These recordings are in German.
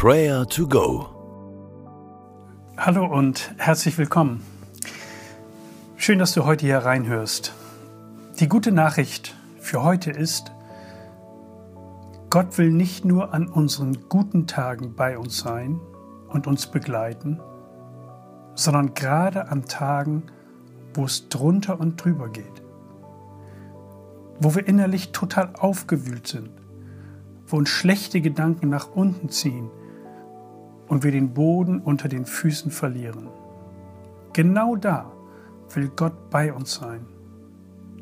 Prayer to Go. Hallo und herzlich willkommen. Schön, dass du heute hier reinhörst. Die gute Nachricht für heute ist, Gott will nicht nur an unseren guten Tagen bei uns sein und uns begleiten, sondern gerade an Tagen, wo es drunter und drüber geht, wo wir innerlich total aufgewühlt sind, wo uns schlechte Gedanken nach unten ziehen und wir den Boden unter den Füßen verlieren. Genau da will Gott bei uns sein.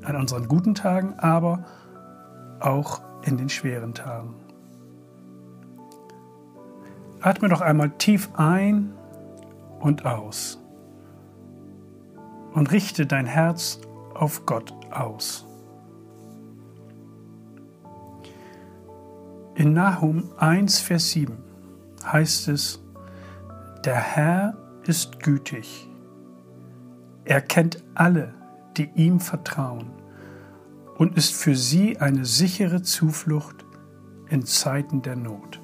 An unseren guten Tagen, aber auch in den schweren Tagen. Atme doch einmal tief ein und aus und richte dein Herz auf Gott aus. In Nahum 1, Vers 7 heißt es, der Herr ist gütig. Er kennt alle, die ihm vertrauen und ist für sie eine sichere Zuflucht in Zeiten der Not.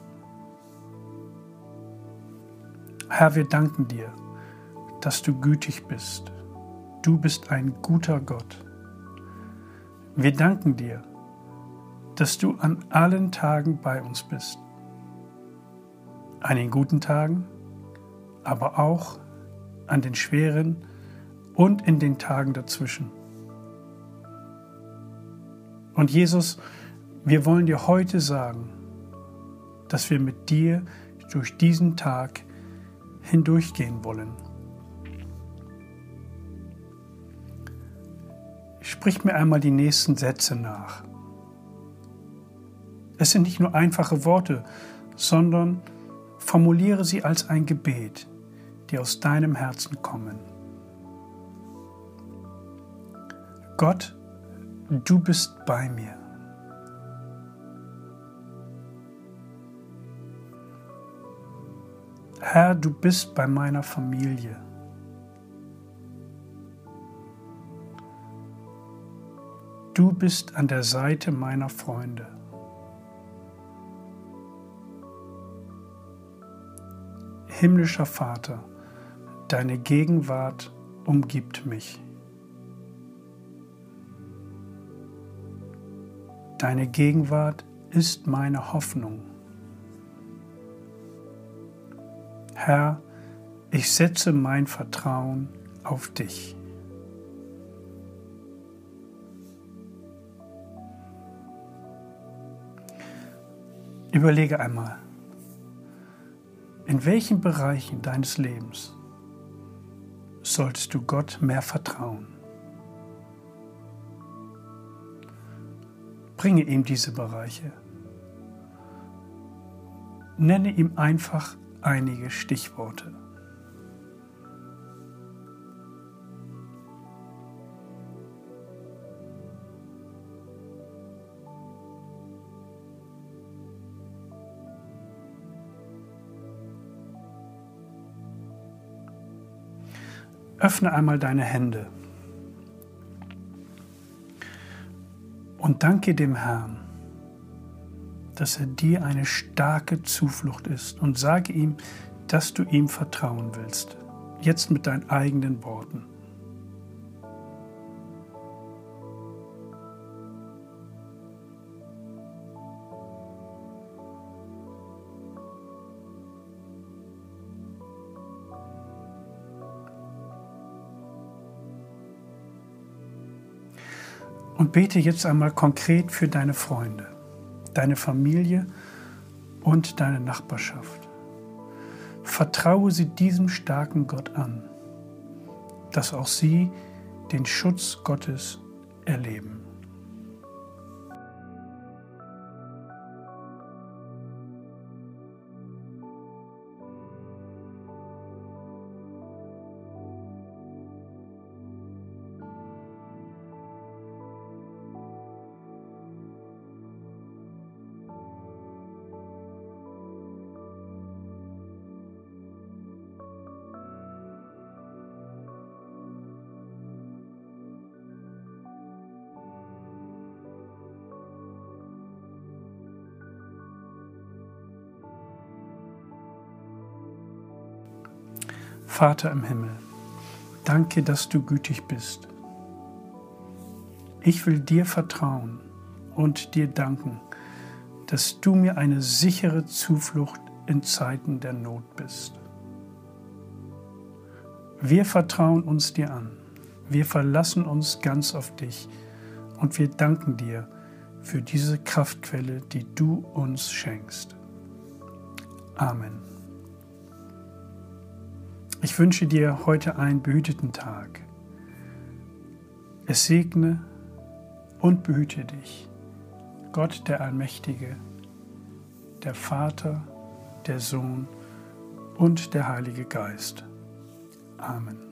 Herr, wir danken dir, dass du gütig bist. Du bist ein guter Gott. Wir danken dir, dass du an allen Tagen bei uns bist an den guten Tagen, aber auch an den schweren und in den Tagen dazwischen. Und Jesus, wir wollen dir heute sagen, dass wir mit dir durch diesen Tag hindurchgehen wollen. Sprich mir einmal die nächsten Sätze nach. Es sind nicht nur einfache Worte, sondern Formuliere sie als ein Gebet, die aus deinem Herzen kommen. Gott, du bist bei mir. Herr, du bist bei meiner Familie. Du bist an der Seite meiner Freunde. Himmlischer Vater, deine Gegenwart umgibt mich. Deine Gegenwart ist meine Hoffnung. Herr, ich setze mein Vertrauen auf dich. Überlege einmal, in welchen Bereichen deines Lebens solltest du Gott mehr vertrauen? Bringe ihm diese Bereiche. Nenne ihm einfach einige Stichworte. Öffne einmal deine Hände und danke dem Herrn, dass er dir eine starke Zuflucht ist und sage ihm, dass du ihm vertrauen willst. Jetzt mit deinen eigenen Worten. Und bete jetzt einmal konkret für deine Freunde, deine Familie und deine Nachbarschaft. Vertraue sie diesem starken Gott an, dass auch sie den Schutz Gottes erleben. Vater im Himmel, danke, dass du gütig bist. Ich will dir vertrauen und dir danken, dass du mir eine sichere Zuflucht in Zeiten der Not bist. Wir vertrauen uns dir an, wir verlassen uns ganz auf dich und wir danken dir für diese Kraftquelle, die du uns schenkst. Amen. Ich wünsche dir heute einen behüteten Tag. Es segne und behüte dich. Gott der Allmächtige, der Vater, der Sohn und der Heilige Geist. Amen.